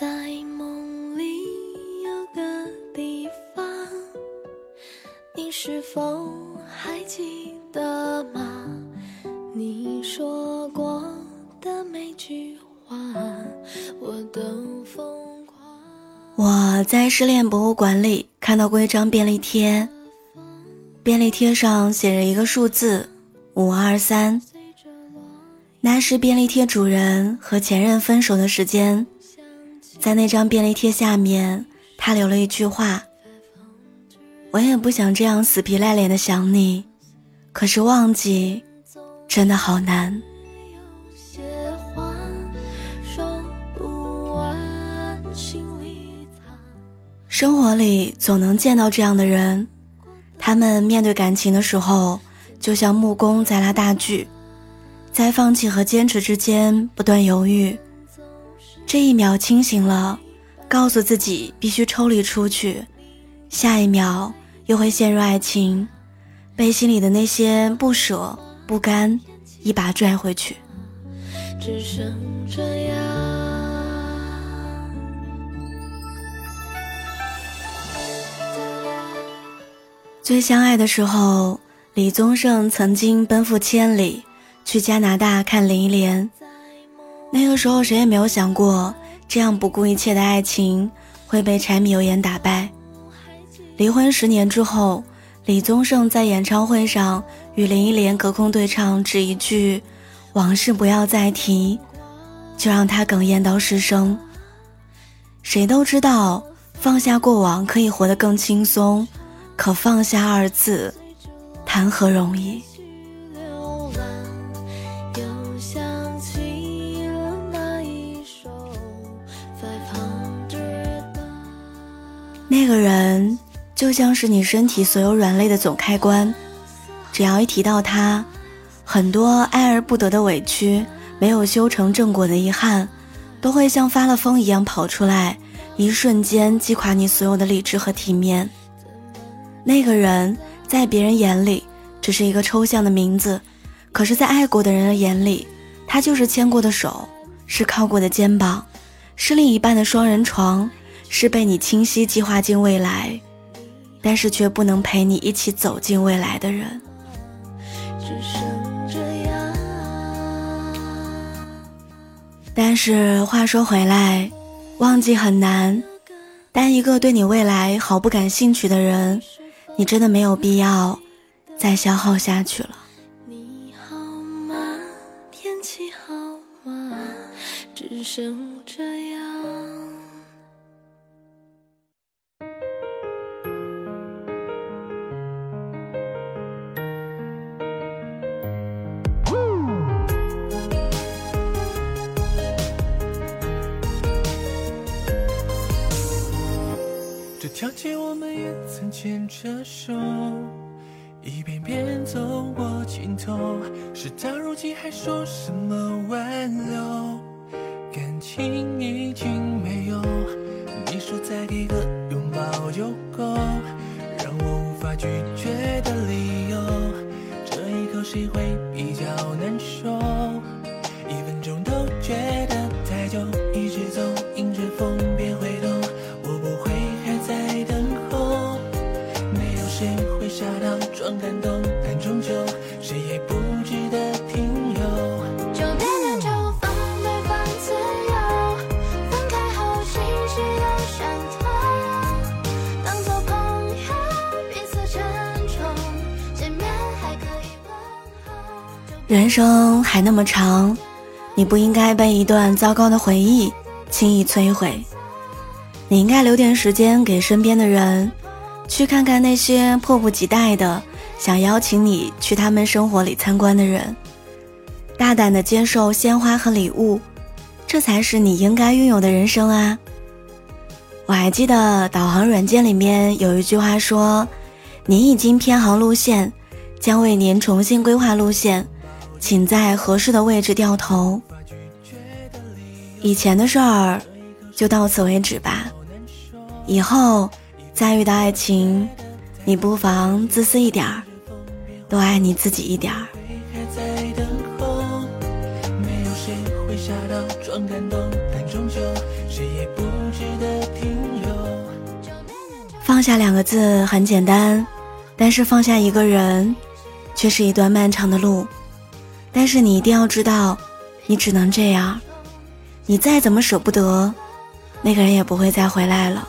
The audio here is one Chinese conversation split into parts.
在梦里有个地方，你是否还记得吗？你说过的每句话，我都疯狂。我在失恋博物馆里看到过一张便利贴，便利贴上写着一个数字五二三。那是便利贴主人和前任分手的时间，在那张便利贴下面，他留了一句话：“我也不想这样死皮赖脸的想你，可是忘记真的好难。”生活里总能见到这样的人，他们面对感情的时候，就像木工在拉大锯。在放弃和坚持之间不断犹豫，这一秒清醒了，告诉自己必须抽离出去，下一秒又会陷入爱情，被心里的那些不舍不甘一把拽回去。只剩这样。最相爱的时候，李宗盛曾经奔赴千里。去加拿大看林忆莲，那个时候谁也没有想过，这样不顾一切的爱情会被柴米油盐打败。离婚十年之后，李宗盛在演唱会上与林忆莲隔空对唱，只一句“往事不要再提”，就让他哽咽到失声。谁都知道，放下过往可以活得更轻松，可放下二字，谈何容易？那个人就像是你身体所有软肋的总开关，只要一提到他，很多爱而不得的委屈，没有修成正果的遗憾，都会像发了疯一样跑出来，一瞬间击垮你所有的理智和体面。那个人在别人眼里只是一个抽象的名字，可是，在爱过的人的眼里，他就是牵过的手，是靠过的肩膀，是另一半的双人床。是被你清晰计划进未来，但是却不能陪你一起走进未来的人。但是话说回来，忘记很难，但一个对你未来毫不感兴趣的人，你真的没有必要再消耗下去了。你好吗？天气好吗？只剩这样。这条街我们也曾牵着手，一遍遍走过尽头。事到如今还说什么挽留？感情已经人生还那么长，你不应该被一段糟糕的回忆轻易摧毁。你应该留点时间给身边的人，去看看那些迫不及待的。想邀请你去他们生活里参观的人，大胆的接受鲜花和礼物，这才是你应该拥有的人生啊！我还记得导航软件里面有一句话说：“您已经偏航路线，将为您重新规划路线，请在合适的位置掉头。以前的事儿就到此为止吧。以后再遇到爱情，你不妨自私一点儿，多爱你自己一点儿。放下两个字很简单，但是放下一个人，却是一段漫长的路。但是你一定要知道，你只能这样。你再怎么舍不得，那个人也不会再回来了。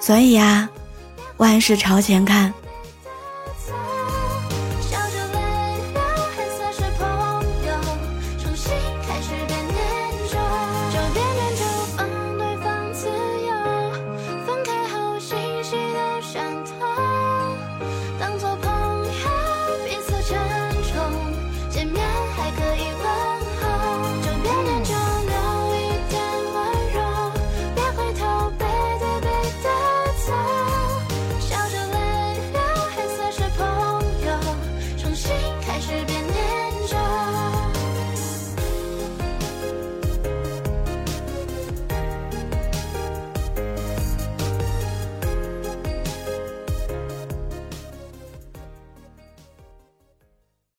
所以呀，万事朝前看。